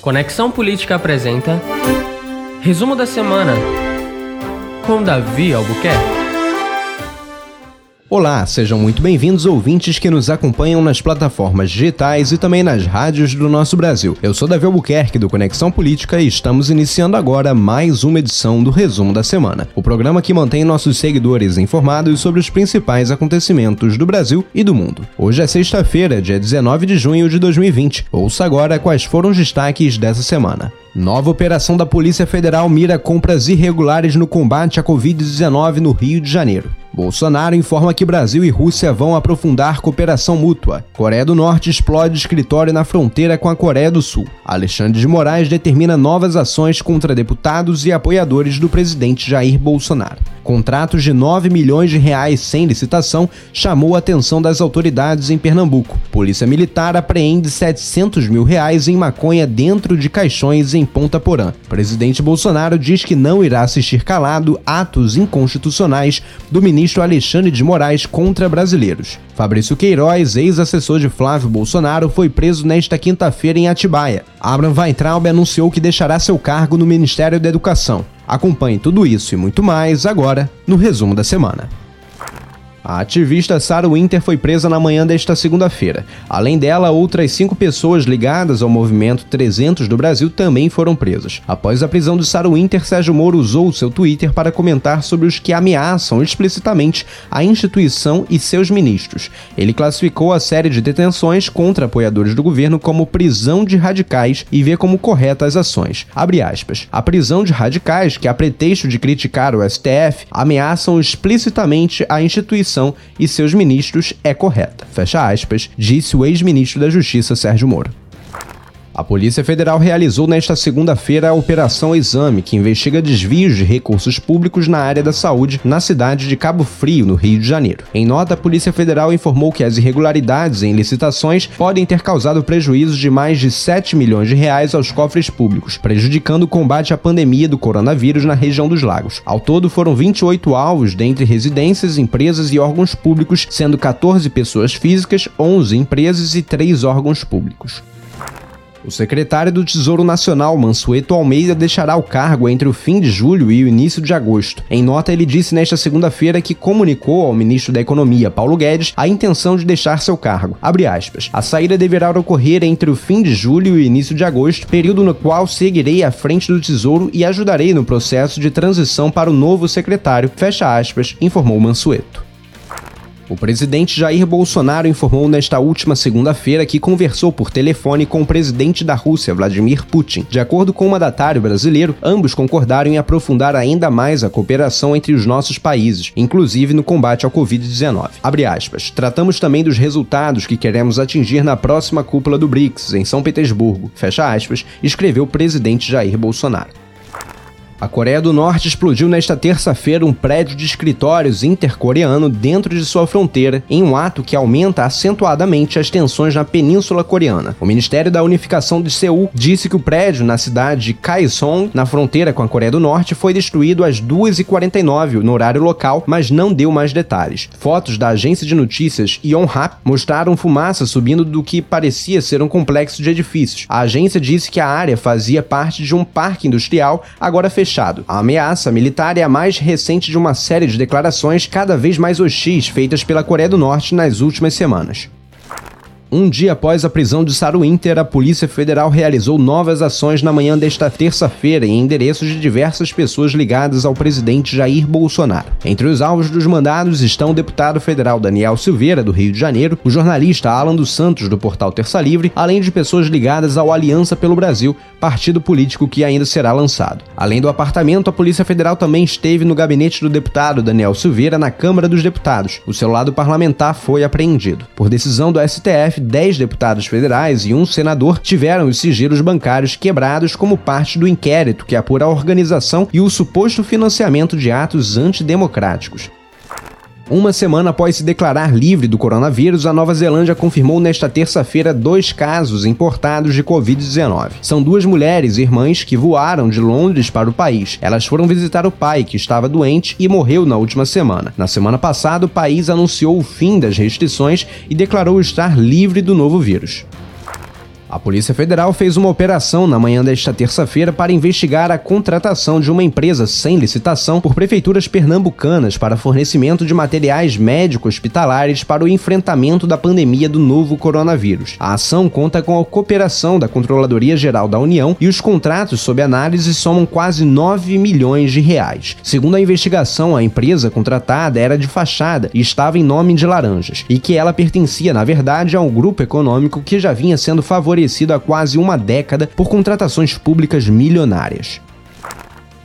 Conexão Política apresenta Resumo da Semana com Davi Albuquerque. Olá, sejam muito bem-vindos ouvintes que nos acompanham nas plataformas digitais e também nas rádios do nosso Brasil. Eu sou Davi Albuquerque do Conexão Política e estamos iniciando agora mais uma edição do Resumo da Semana. O programa que mantém nossos seguidores informados sobre os principais acontecimentos do Brasil e do mundo. Hoje é sexta-feira, dia 19 de junho de 2020. Ouça agora quais foram os destaques dessa semana. Nova operação da Polícia Federal mira compras irregulares no combate à Covid-19 no Rio de Janeiro. Bolsonaro informa que Brasil e Rússia vão aprofundar cooperação mútua. Coreia do Norte explode escritório na fronteira com a Coreia do Sul. Alexandre de Moraes determina novas ações contra deputados e apoiadores do presidente Jair Bolsonaro. Contratos de 9 milhões de reais sem licitação chamou a atenção das autoridades em Pernambuco. Polícia Militar apreende 700 mil reais em maconha dentro de caixões em Ponta Porã. Presidente Bolsonaro diz que não irá assistir calado atos inconstitucionais do ministro Alexandre de Moraes contra brasileiros. Fabrício Queiroz, ex-assessor de Flávio Bolsonaro, foi preso nesta quinta-feira em Atibaia. Abraham Weintraub anunciou que deixará seu cargo no Ministério da Educação. Acompanhe tudo isso e muito mais agora no resumo da semana. A ativista Sarah Winter foi presa na manhã desta segunda-feira. Além dela, outras cinco pessoas ligadas ao movimento 300 do Brasil também foram presas. Após a prisão de Sarah Winter, Sérgio Moro usou seu Twitter para comentar sobre os que ameaçam explicitamente a instituição e seus ministros. Ele classificou a série de detenções contra apoiadores do governo como prisão de radicais e vê como corretas as ações. Abre aspas. A prisão de radicais, que a pretexto de criticar o STF, ameaçam explicitamente a instituição e seus ministros é correta. Fecha aspas, disse o ex-ministro da Justiça Sérgio Moro. A Polícia Federal realizou nesta segunda-feira a Operação Exame, que investiga desvios de recursos públicos na área da saúde na cidade de Cabo Frio, no Rio de Janeiro. Em nota, a Polícia Federal informou que as irregularidades em licitações podem ter causado prejuízos de mais de 7 milhões de reais aos cofres públicos, prejudicando o combate à pandemia do coronavírus na região dos lagos. Ao todo, foram 28 alvos dentre residências, empresas e órgãos públicos, sendo 14 pessoas físicas, 11 empresas e 3 órgãos públicos. O secretário do Tesouro Nacional, Mansueto Almeida, deixará o cargo entre o fim de julho e o início de agosto. Em nota, ele disse nesta segunda-feira que comunicou ao ministro da Economia, Paulo Guedes, a intenção de deixar seu cargo. A saída deverá ocorrer entre o fim de julho e o início de agosto, período no qual seguirei à frente do Tesouro e ajudarei no processo de transição para o novo secretário, fecha aspas, informou Mansueto. O presidente Jair Bolsonaro informou nesta última segunda-feira que conversou por telefone com o presidente da Rússia, Vladimir Putin. De acordo com o mandatário brasileiro, ambos concordaram em aprofundar ainda mais a cooperação entre os nossos países, inclusive no combate ao Covid-19. Tratamos também dos resultados que queremos atingir na próxima cúpula do BRICS, em São Petersburgo. Fecha aspas, escreveu o presidente Jair Bolsonaro. A Coreia do Norte explodiu nesta terça-feira um prédio de escritórios intercoreano dentro de sua fronteira, em um ato que aumenta acentuadamente as tensões na Península Coreana. O Ministério da Unificação de Seul disse que o prédio na cidade de Kaesong, na fronteira com a Coreia do Norte, foi destruído às 2h49 no horário local, mas não deu mais detalhes. Fotos da agência de notícias Yonhap mostraram fumaça subindo do que parecia ser um complexo de edifícios. A agência disse que a área fazia parte de um parque industrial agora fechado fechado. A ameaça militar é a mais recente de uma série de declarações cada vez mais hostis feitas pela Coreia do Norte nas últimas semanas. Um dia após a prisão de Sarah Winter, a Polícia Federal realizou novas ações na manhã desta terça-feira em endereços de diversas pessoas ligadas ao presidente Jair Bolsonaro. Entre os alvos dos mandados estão o deputado federal Daniel Silveira, do Rio de Janeiro, o jornalista Alan dos Santos, do portal Terça Livre, além de pessoas ligadas ao Aliança pelo Brasil, partido político que ainda será lançado. Além do apartamento, a Polícia Federal também esteve no gabinete do deputado Daniel Silveira na Câmara dos Deputados. O celular do parlamentar foi apreendido. Por decisão do STF, 10 deputados federais e um senador tiveram os sigilos bancários quebrados como parte do inquérito que apura a organização e o suposto financiamento de atos antidemocráticos. Uma semana após se declarar livre do coronavírus, a Nova Zelândia confirmou nesta terça-feira dois casos importados de Covid-19. São duas mulheres irmãs que voaram de Londres para o país. Elas foram visitar o pai, que estava doente e morreu na última semana. Na semana passada, o país anunciou o fim das restrições e declarou estar livre do novo vírus. A Polícia Federal fez uma operação na manhã desta terça-feira para investigar a contratação de uma empresa sem licitação por prefeituras pernambucanas para fornecimento de materiais médico-hospitalares para o enfrentamento da pandemia do novo coronavírus. A ação conta com a cooperação da Controladoria Geral da União e os contratos sob análise somam quase 9 milhões de reais. Segundo a investigação, a empresa contratada era de fachada e estava em nome de Laranjas, e que ela pertencia, na verdade, a um grupo econômico que já vinha sendo favorecido favorecido há quase uma década por contratações públicas milionárias.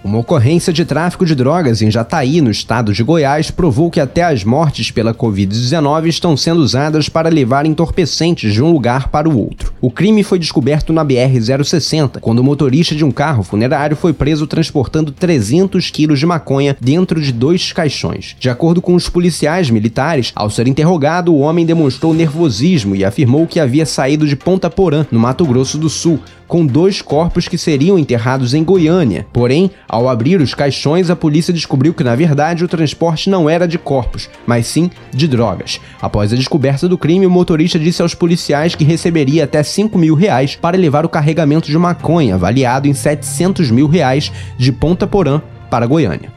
Uma ocorrência de tráfico de drogas em Jataí, no estado de Goiás, provou que até as mortes pela Covid-19 estão sendo usadas para levar entorpecentes de um lugar para o outro. O crime foi descoberto na BR-060, quando o motorista de um carro funerário foi preso transportando 300 quilos de maconha dentro de dois caixões. De acordo com os policiais militares, ao ser interrogado, o homem demonstrou nervosismo e afirmou que havia saído de Ponta Porã, no Mato Grosso do Sul, com dois corpos que seriam enterrados em Goiânia. Porém, ao abrir os caixões, a polícia descobriu que, na verdade, o transporte não era de corpos, mas sim de drogas. Após a descoberta do crime, o motorista disse aos policiais que receberia até 5 mil reais para levar o carregamento de maconha, avaliado em 700 mil reais, de Ponta Porã para Goiânia.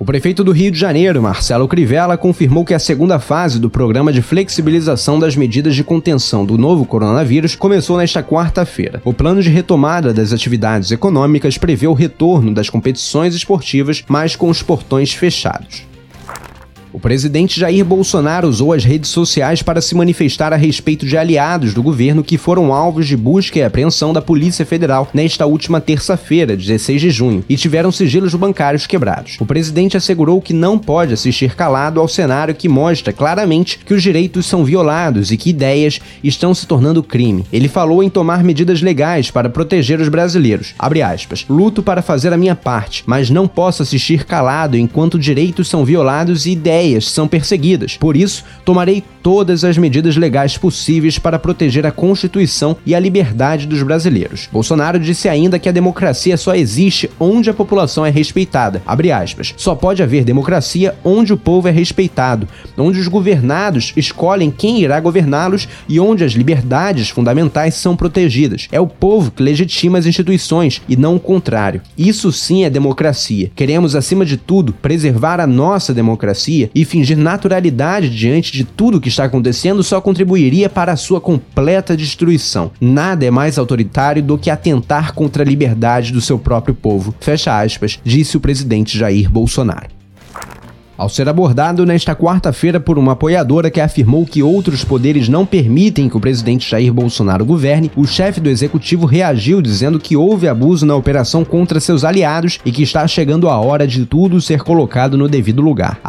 O prefeito do Rio de Janeiro, Marcelo Crivella, confirmou que a segunda fase do programa de flexibilização das medidas de contenção do novo coronavírus começou nesta quarta-feira. O plano de retomada das atividades econômicas prevê o retorno das competições esportivas, mas com os portões fechados. O presidente Jair Bolsonaro usou as redes sociais para se manifestar a respeito de aliados do governo que foram alvos de busca e apreensão da Polícia Federal nesta última terça-feira, 16 de junho, e tiveram sigilos bancários quebrados. O presidente assegurou que não pode assistir calado ao cenário que mostra claramente que os direitos são violados e que ideias estão se tornando crime. Ele falou em tomar medidas legais para proteger os brasileiros. Aspas. Luto para fazer a minha parte, mas não posso assistir calado enquanto direitos são violados e ideias ideias são perseguidas. Por isso, tomarei todas as medidas legais possíveis para proteger a Constituição e a liberdade dos brasileiros. Bolsonaro disse ainda que a democracia só existe onde a população é respeitada. Abre aspas. Só pode haver democracia onde o povo é respeitado, onde os governados escolhem quem irá governá-los e onde as liberdades fundamentais são protegidas. É o povo que legitima as instituições e não o contrário. Isso sim é democracia. Queremos, acima de tudo, preservar a nossa democracia e fingir naturalidade diante de tudo que está acontecendo só contribuiria para a sua completa destruição. Nada é mais autoritário do que atentar contra a liberdade do seu próprio povo. Fecha aspas, disse o presidente Jair Bolsonaro. Ao ser abordado nesta quarta-feira por uma apoiadora que afirmou que outros poderes não permitem que o presidente Jair Bolsonaro governe, o chefe do executivo reagiu dizendo que houve abuso na operação contra seus aliados e que está chegando a hora de tudo ser colocado no devido lugar.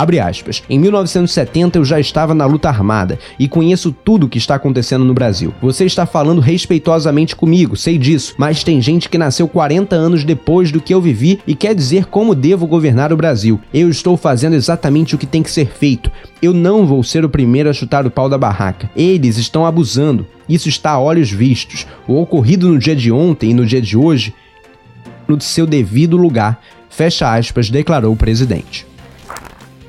Em 1970 eu já estava na luta armada e conheço tudo o que está acontecendo no Brasil. Você está falando respeitosamente comigo, sei disso, mas tem gente que nasceu 40 anos depois do que eu vivi e quer dizer como devo governar o Brasil. Eu estou fazendo exatamente exatamente o que tem que ser feito. Eu não vou ser o primeiro a chutar o pau da barraca. Eles estão abusando. Isso está a olhos vistos. O ocorrido no dia de ontem e no dia de hoje no seu devido lugar. Fecha aspas, declarou o presidente.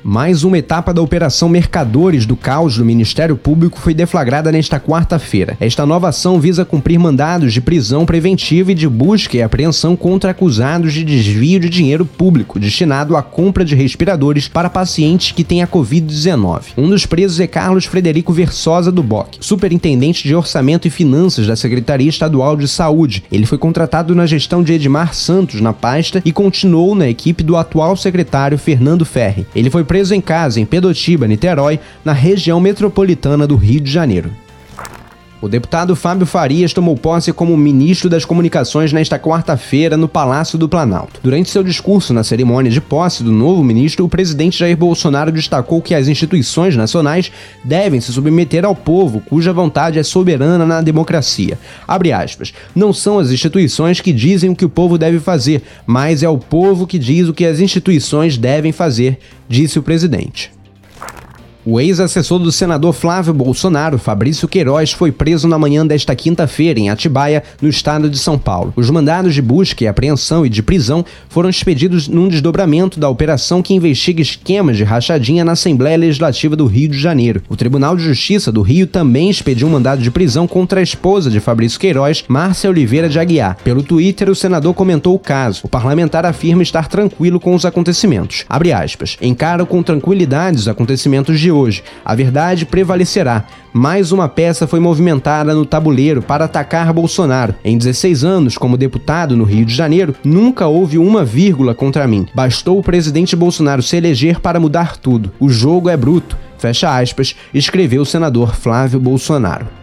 Mais uma etapa da Operação Mercadores do Caos do Ministério Público foi deflagrada nesta quarta-feira. Esta nova ação visa cumprir mandados de prisão preventiva e de busca e apreensão contra acusados de desvio de dinheiro público destinado à compra de respiradores para pacientes que têm a Covid-19. Um dos presos é Carlos Frederico Versosa do BOC, superintendente de Orçamento e Finanças da Secretaria Estadual de Saúde. Ele foi contratado na gestão de Edmar Santos na pasta e continuou na equipe do atual secretário Fernando Ferri. Ele foi preso em casa em Pedotiba, Niterói, na região metropolitana do Rio de Janeiro. O deputado Fábio Farias tomou posse como ministro das Comunicações nesta quarta-feira no Palácio do Planalto. Durante seu discurso na cerimônia de posse do novo ministro, o presidente Jair Bolsonaro destacou que as instituições nacionais devem se submeter ao povo, cuja vontade é soberana na democracia. Abre aspas. Não são as instituições que dizem o que o povo deve fazer, mas é o povo que diz o que as instituições devem fazer, disse o presidente. O ex-assessor do senador Flávio Bolsonaro, Fabrício Queiroz, foi preso na manhã desta quinta-feira em Atibaia, no estado de São Paulo. Os mandados de busca e apreensão e de prisão foram expedidos num desdobramento da operação que investiga esquemas de rachadinha na Assembleia Legislativa do Rio de Janeiro. O Tribunal de Justiça do Rio também expediu um mandado de prisão contra a esposa de Fabrício Queiroz, Márcia Oliveira de Aguiar. Pelo Twitter, o senador comentou o caso. O parlamentar afirma estar tranquilo com os acontecimentos. Abre aspas. Encaro com tranquilidade os acontecimentos hoje. A verdade prevalecerá. Mais uma peça foi movimentada no tabuleiro para atacar Bolsonaro. Em 16 anos como deputado no Rio de Janeiro, nunca houve uma vírgula contra mim. Bastou o presidente Bolsonaro se eleger para mudar tudo. O jogo é bruto. Fecha aspas, escreveu o senador Flávio Bolsonaro.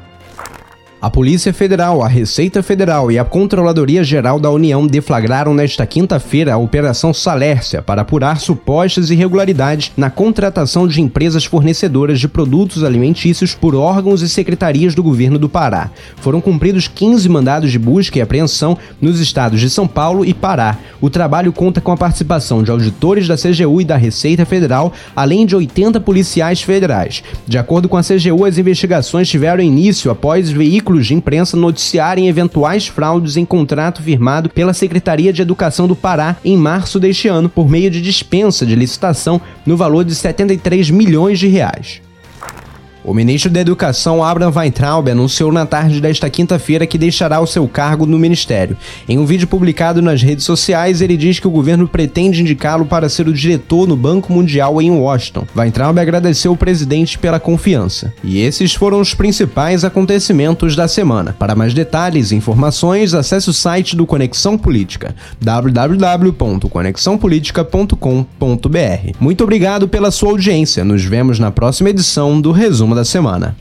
A Polícia Federal, a Receita Federal e a Controladoria Geral da União deflagraram nesta quinta-feira a Operação Salércia para apurar supostas irregularidades na contratação de empresas fornecedoras de produtos alimentícios por órgãos e secretarias do governo do Pará. Foram cumpridos 15 mandados de busca e apreensão nos estados de São Paulo e Pará. O trabalho conta com a participação de auditores da CGU e da Receita Federal, além de 80 policiais federais. De acordo com a CGU, as investigações tiveram início após veículos veículos de imprensa noticiarem eventuais fraudes em contrato firmado pela Secretaria de Educação do Pará em março deste ano por meio de dispensa de licitação no valor de 73 milhões de reais. O ministro da Educação, Abraham Weintraub, anunciou na tarde desta quinta-feira que deixará o seu cargo no ministério. Em um vídeo publicado nas redes sociais, ele diz que o governo pretende indicá-lo para ser o diretor no Banco Mundial em Washington. Weintraub agradeceu o presidente pela confiança. E esses foram os principais acontecimentos da semana. Para mais detalhes e informações, acesse o site do Conexão Política, www.conexãopolitica.com.br. Muito obrigado pela sua audiência. Nos vemos na próxima edição do Resumo da semana.